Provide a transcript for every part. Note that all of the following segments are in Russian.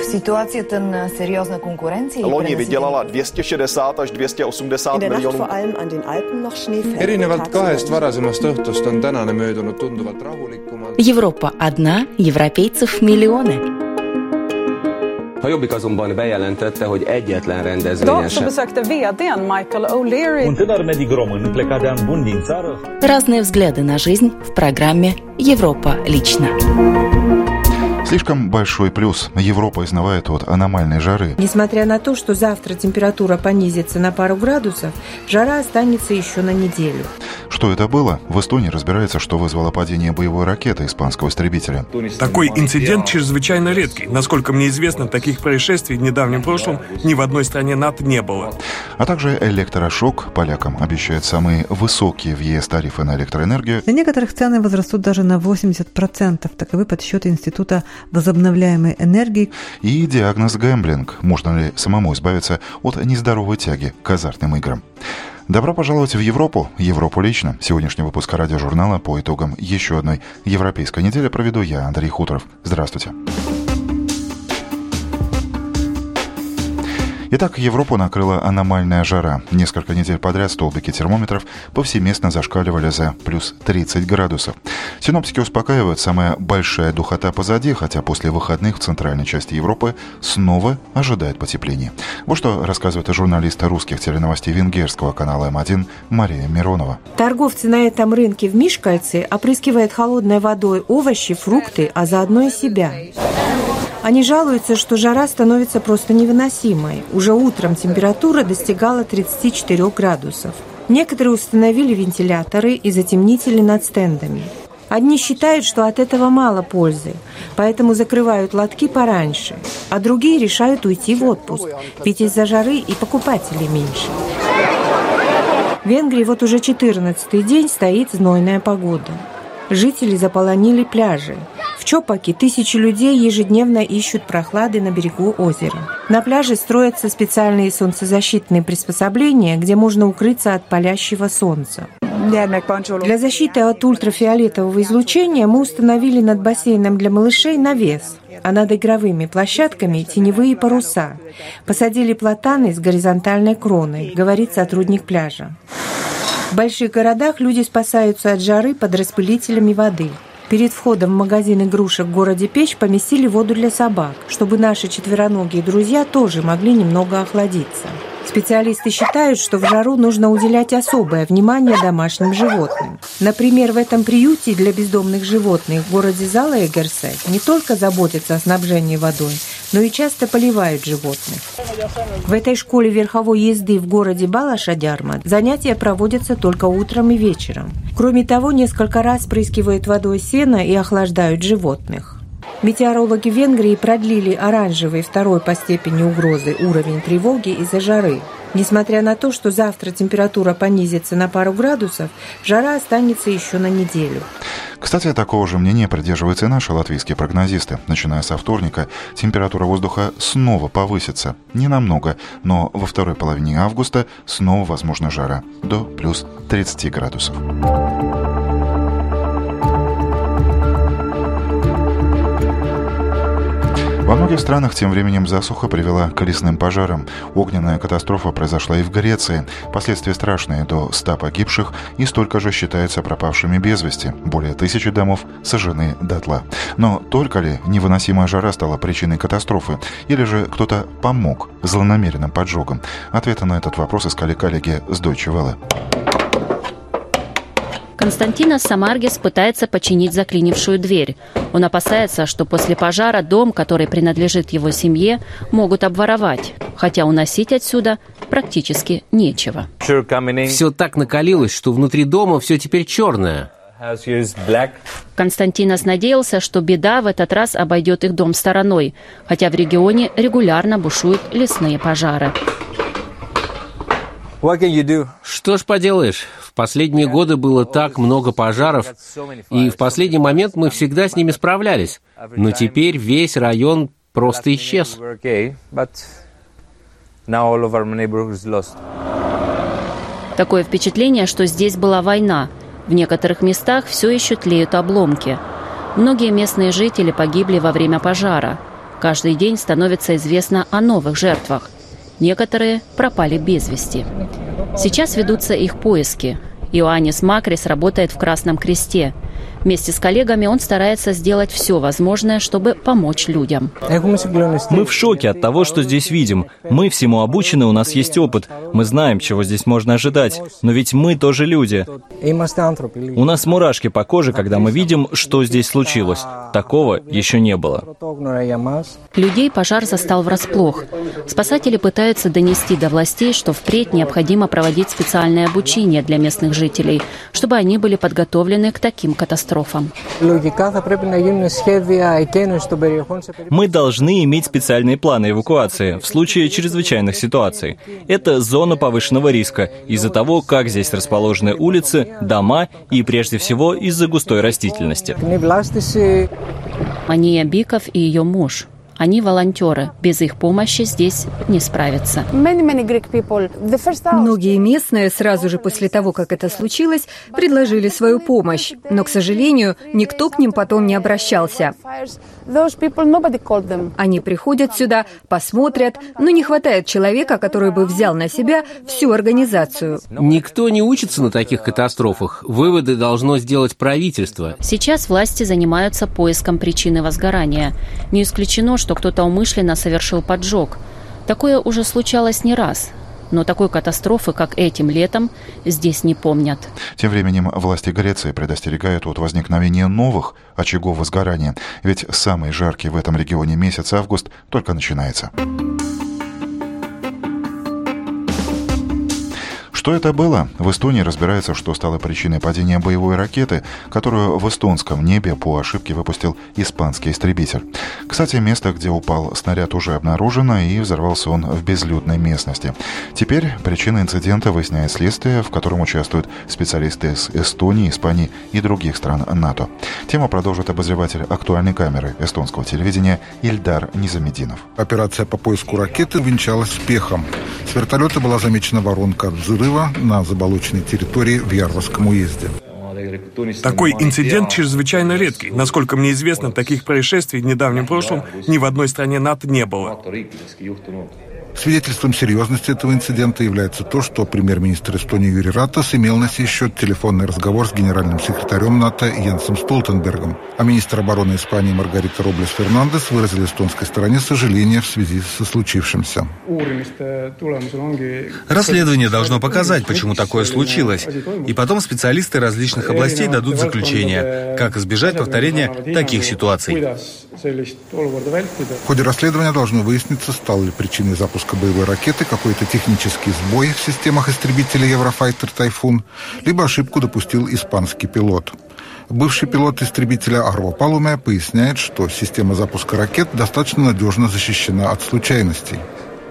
В ситуацията на сериозна конкуренция Loni vydělala 260 až 280 miljonů. erinevalt kahest varasemast õhtust on tänane möödunud tunduvalt rahulikumalt. Европа одна, европейцев миллионы. A Jobbik azonban bejelentette, hogy egyetlen rendezvényen Michael O'Leary țară Разные взгляды на жизнь в программе «Европа лично». Слишком большой плюс. Европа изнывает от аномальной жары. Несмотря на то, что завтра температура понизится на пару градусов, жара останется еще на неделю. Что это было? В Эстонии разбирается, что вызвало падение боевой ракеты испанского истребителя. Такой инцидент чрезвычайно редкий. Насколько мне известно, таких происшествий в недавнем прошлом ни в одной стране НАТО не было. А также электрошок полякам обещает самые высокие в ЕС тарифы на электроэнергию. Для некоторых цены возрастут даже на 80%. Таковы подсчеты Института возобновляемой энергии. И диагноз гэмблинг. Можно ли самому избавиться от нездоровой тяги к азартным играм? Добро пожаловать в Европу, Европу лично. Сегодняшний выпуск радиожурнала по итогам еще одной европейской недели проведу я, Андрей Хуторов. Здравствуйте. Итак, Европу накрыла аномальная жара. Несколько недель подряд столбики термометров повсеместно зашкаливали за плюс 30 градусов. Синоптики успокаивают, самая большая духота позади, хотя после выходных в центральной части Европы снова ожидает потепление. Вот что рассказывает журналист русских теленовостей венгерского канала М1 Мария Миронова. Торговцы на этом рынке в Мишкальце опрыскивают холодной водой овощи, фрукты, а заодно и себя. Они жалуются, что жара становится просто невыносимой. Уже утром температура достигала 34 градусов. Некоторые установили вентиляторы и затемнители над стендами. Одни считают, что от этого мало пользы, поэтому закрывают лотки пораньше, а другие решают уйти в отпуск, ведь из-за жары и покупателей меньше. В Венгрии вот уже 14 день стоит знойная погода. Жители заполонили пляжи. Чопаке тысячи людей ежедневно ищут прохлады на берегу озера. На пляже строятся специальные солнцезащитные приспособления, где можно укрыться от палящего солнца. Для защиты от ультрафиолетового излучения мы установили над бассейном для малышей навес, а над игровыми площадками теневые паруса. Посадили платаны с горизонтальной кроной, говорит сотрудник пляжа. В больших городах люди спасаются от жары под распылителями воды. Перед входом в магазин игрушек в городе Печь поместили воду для собак, чтобы наши четвероногие друзья тоже могли немного охладиться. Специалисты считают, что в жару нужно уделять особое внимание домашним животным. Например, в этом приюте для бездомных животных в городе Залаэгерсе не только заботятся о снабжении водой, но и часто поливают животных. В этой школе верховой езды в городе Балашадярма занятия проводятся только утром и вечером. Кроме того, несколько раз прыскивают водой сено и охлаждают животных. Метеорологи Венгрии продлили оранжевый второй по степени угрозы уровень тревоги из-за жары. Несмотря на то, что завтра температура понизится на пару градусов, жара останется еще на неделю. Кстати, такого же мнения придерживаются и наши латвийские прогнозисты. Начиная со вторника, температура воздуха снова повысится. Не намного, но во второй половине августа снова возможна жара до плюс 30 градусов. Во многих странах тем временем засуха привела к лесным пожарам. Огненная катастрофа произошла и в Греции. Последствия страшные, до 100 погибших и столько же считаются пропавшими без вести. Более тысячи домов сожжены дотла. Но только ли невыносимая жара стала причиной катастрофы? Или же кто-то помог злонамеренным поджогам? Ответы на этот вопрос искали коллеги с Deutsche Welle. Константинос Самаргис пытается починить заклинившую дверь. Он опасается, что после пожара дом, который принадлежит его семье, могут обворовать, хотя уносить отсюда практически нечего. Все так накалилось, что внутри дома все теперь черное. Константинос надеялся, что беда в этот раз обойдет их дом стороной, хотя в регионе регулярно бушуют лесные пожары. Что ж поделаешь, последние годы было так много пожаров, и в последний момент мы всегда с ними справлялись. Но теперь весь район просто исчез. Такое впечатление, что здесь была война. В некоторых местах все еще тлеют обломки. Многие местные жители погибли во время пожара. Каждый день становится известно о новых жертвах. Некоторые пропали без вести. Сейчас ведутся их поиски. Иоаннис Макрис работает в Красном Кресте – Вместе с коллегами он старается сделать все возможное, чтобы помочь людям. Мы в шоке от того, что здесь видим. Мы всему обучены, у нас есть опыт. Мы знаем, чего здесь можно ожидать. Но ведь мы тоже люди. У нас мурашки по коже, когда мы видим, что здесь случилось. Такого еще не было. Людей пожар застал врасплох. Спасатели пытаются донести до властей, что впредь необходимо проводить специальное обучение для местных жителей, чтобы они были подготовлены к таким катастрофам катастрофам. Мы должны иметь специальные планы эвакуации в случае чрезвычайных ситуаций. Это зона повышенного риска из-за того, как здесь расположены улицы, дома и, прежде всего, из-за густой растительности. Ания Биков и ее муж – они волонтеры. Без их помощи здесь не справиться. Многие местные сразу же после того, как это случилось, предложили свою помощь. Но, к сожалению, никто к ним потом не обращался. Они приходят сюда, посмотрят, но не хватает человека, который бы взял на себя всю организацию. Никто не учится на таких катастрофах. Выводы должно сделать правительство. Сейчас власти занимаются поиском причины возгорания. Не исключено, что кто-то умышленно совершил поджог. Такое уже случалось не раз но такой катастрофы, как этим летом, здесь не помнят. Тем временем власти Греции предостерегают от возникновения новых очагов возгорания, ведь самый жаркий в этом регионе месяц август только начинается. Что это было? В Эстонии разбирается, что стало причиной падения боевой ракеты, которую в эстонском небе по ошибке выпустил испанский истребитель. Кстати, место, где упал снаряд, уже обнаружено, и взорвался он в безлюдной местности. Теперь причина инцидента выясняет следствие, в котором участвуют специалисты из Эстонии, Испании и других стран НАТО. Тему продолжит обозреватель актуальной камеры эстонского телевидения Ильдар Низамединов. Операция по поиску ракеты венчалась успехом. С вертолета была замечена воронка взрыва взрыва на заболоченной территории в Ярварском уезде. Такой инцидент чрезвычайно редкий. Насколько мне известно, таких происшествий в недавнем прошлом ни в одной стране НАТО не было. Свидетельством серьезности этого инцидента является то, что премьер-министр Эстонии Юрий Ратас имел на сей счет телефонный разговор с генеральным секретарем НАТО Йенсом Столтенбергом, а министр обороны Испании Маргарита Роблес Фернандес выразил эстонской стороне сожаление в связи со случившимся. Расследование должно показать, почему такое случилось, и потом специалисты различных областей дадут заключение, как избежать повторения таких ситуаций. В ходе расследования должно выясниться, стал ли причиной запуска запуска боевой ракеты какой-то технический сбой в системах истребителей Еврофайтер «Тайфун», либо ошибку допустил испанский пилот. Бывший пилот истребителя Арво Палуме поясняет, что система запуска ракет достаточно надежно защищена от случайностей.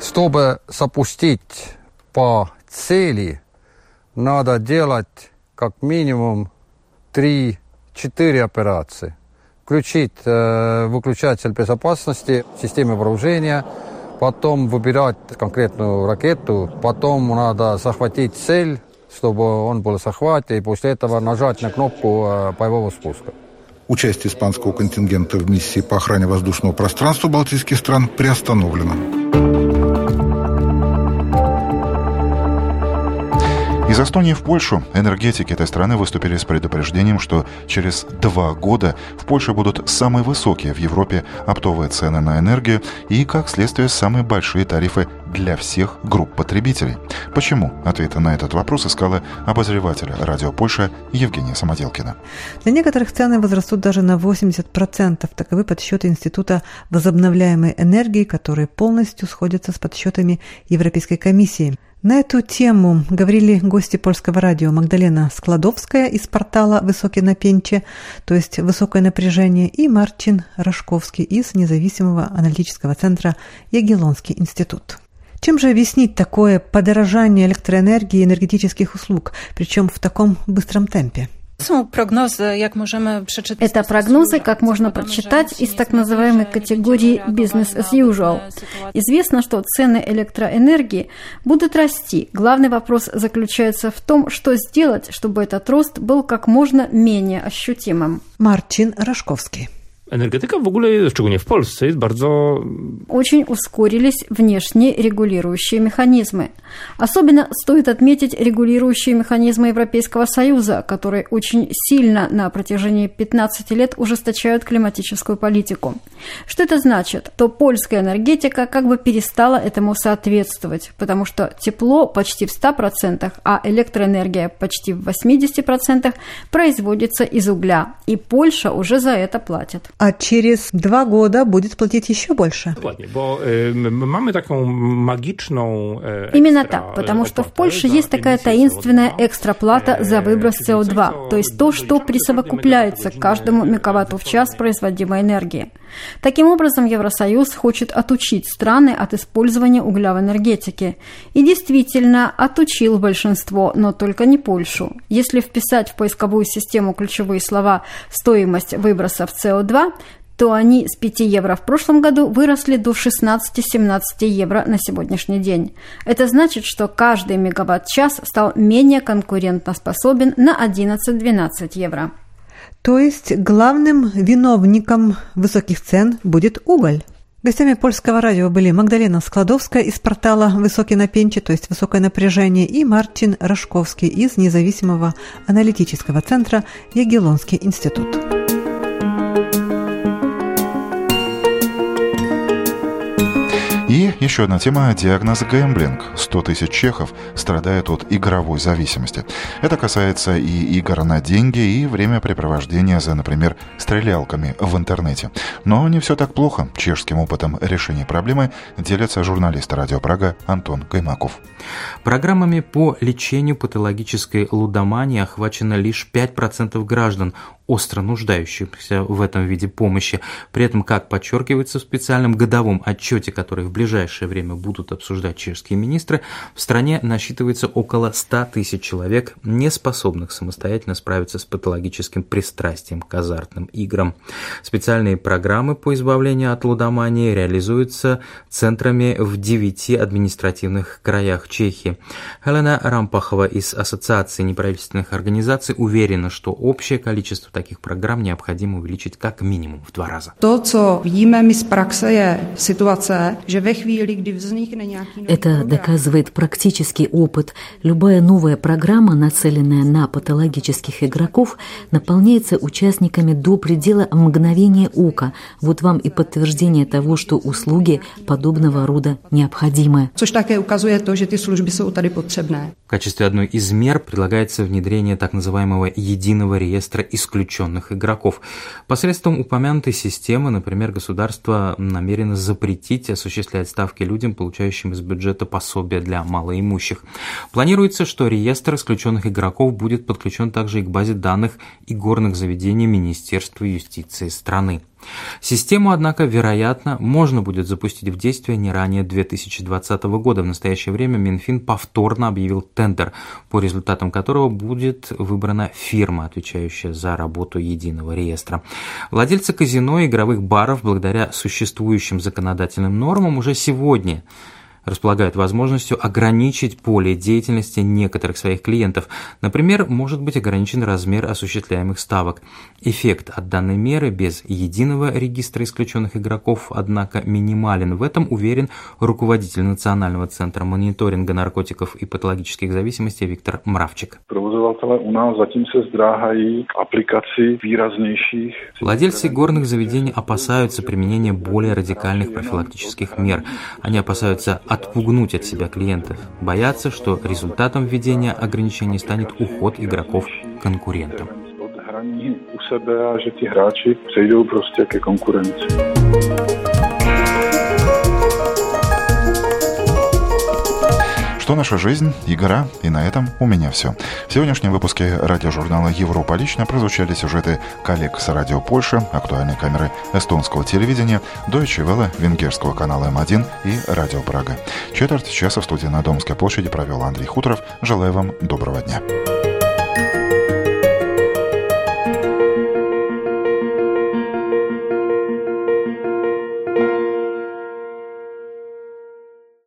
Чтобы запустить по цели, надо делать как минимум 3-4 операции. Включить э, выключатель безопасности, системы вооружения – потом выбирать конкретную ракету, потом надо захватить цель, чтобы он был в захвате, и после этого нажать на кнопку э, боевого спуска. Участие испанского контингента в миссии по охране воздушного пространства балтийских стран приостановлено. Из Эстонии в Польшу энергетики этой страны выступили с предупреждением, что через два года в Польше будут самые высокие в Европе оптовые цены на энергию и, как следствие, самые большие тарифы для всех групп потребителей. Почему? Ответы на этот вопрос искала обозреватель радио Польша Евгения Самоделкина. Для некоторых цены возрастут даже на 80%. Таковы подсчеты Института возобновляемой энергии, которые полностью сходятся с подсчетами Европейской комиссии. На эту тему говорили гости польского радио Магдалена Складовская из портала «Высокий на пенче», то есть «Высокое напряжение», и Марчин Рожковский из независимого аналитического центра «Ягеллонский институт». Чем же объяснить такое подорожание электроэнергии и энергетических услуг, причем в таком быстром темпе? Это прогнозы, как можно прочитать из так называемой категории «business as usual». Известно, что цены электроэнергии будут расти. Главный вопрос заключается в том, что сделать, чтобы этот рост был как можно менее ощутимым. Марчин Рожковский. Energetyka w ogóle, szczególnie w Polsce, jest bardzo... Очень ускорились внешние регулирующие механизмы. Особенно стоит отметить регулирующие механизмы Европейского Союза, которые очень сильно на протяжении 15 лет ужесточают климатическую политику. Что это значит? То польская энергетика как бы перестала этому соответствовать, потому что тепло почти в 100%, а электроэнергия почти в 80% производится из угля, и Польша уже за это платит. А через два года будет платить еще больше. Именно так, потому что в Польше есть такая таинственная экстраплата за выброс СО2, то есть то, что присовокупляется к каждому мегаватту в час производимой энергии. Таким образом, Евросоюз хочет отучить страны от использования угля в энергетике. И действительно, отучил большинство, но только не Польшу. Если вписать в поисковую систему ключевые слова «стоимость выбросов СО2», то они с 5 евро в прошлом году выросли до 16-17 евро на сегодняшний день. Это значит, что каждый мегаватт-час стал менее конкурентоспособен на 11-12 евро. То есть главным виновником высоких цен будет уголь. Гостями польского радио были Магдалена Складовская из портала «Высокий на пенче», то есть «Высокое напряжение», и Мартин Рожковский из независимого аналитического центра «Ягеллонский институт». Еще одна тема – диагноз гэмблинг. 100 тысяч чехов страдают от игровой зависимости. Это касается и игр на деньги, и времяпрепровождения за, например, стрелялками в интернете. Но не все так плохо. Чешским опытом решения проблемы делится журналист «Радио Прага» Антон Каймаков. Программами по лечению патологической лудомании охвачено лишь 5% граждан, остро нуждающихся в этом виде помощи. При этом, как подчеркивается в специальном годовом отчете, который в ближайшее время будут обсуждать чешские министры, в стране насчитывается около 100 тысяч человек, не способных самостоятельно справиться с патологическим пристрастием к азартным играм. Специальные программы по избавлению от лудомании реализуются центрами в девяти административных краях Чехии. Хелена Рампахова из Ассоциации неправительственных организаций уверена, что общее количество таких программ необходимо увеличить как минимум в два раза. То, что my z praxe, je situace, že ve chvíli, kdy vznikne nějaký Это доказывает практический опыт. Любая новая программа, нацеленная на патологических игроков, наполняется участниками до предела мгновения ока. Вот вам и подтверждение того, что услуги подобного рода необходимы. Což také ukazuje to, že ty služby jsou tady potřebné. В качестве одной из мер предлагается внедрение так называемого единого реестра исключенных игроков. Посредством упомянутой системы, например, государство намерено запретить осуществлять ставки людям, получающим из бюджета пособия для малоимущих. Планируется, что реестр исключенных игроков будет подключен также и к базе данных игорных заведений Министерства юстиции страны. Систему, однако, вероятно, можно будет запустить в действие не ранее 2020 года. В настоящее время Минфин повторно объявил тендер, по результатам которого будет выбрана фирма, отвечающая за работу единого реестра. Владельцы казино и игровых баров, благодаря существующим законодательным нормам, уже сегодня располагают возможностью ограничить поле деятельности некоторых своих клиентов. Например, может быть ограничен размер осуществляемых ставок. Эффект от данной меры без единого регистра исключенных игроков, однако, минимален. В этом уверен руководитель Национального центра мониторинга наркотиков и патологических зависимостей Виктор Мравчик. Владельцы горных заведений опасаются применения более радикальных профилактических мер. Они опасаются отпугнуть от себя клиентов, боятся, что результатом введения ограничений станет уход игроков к конкурентам. a že ti hráči přejdou prostě ke Что наша жизнь, игра, и на этом у меня все. В сегодняшнем выпуске радиожурнала «Европа лично» прозвучали сюжеты коллег с радио Польши, актуальной камеры эстонского телевидения, Deutsche Welle, венгерского канала М1 и радио Прага. Четверть часа в студии на Домской площади провел Андрей Хуторов. Желаю вам доброго дня.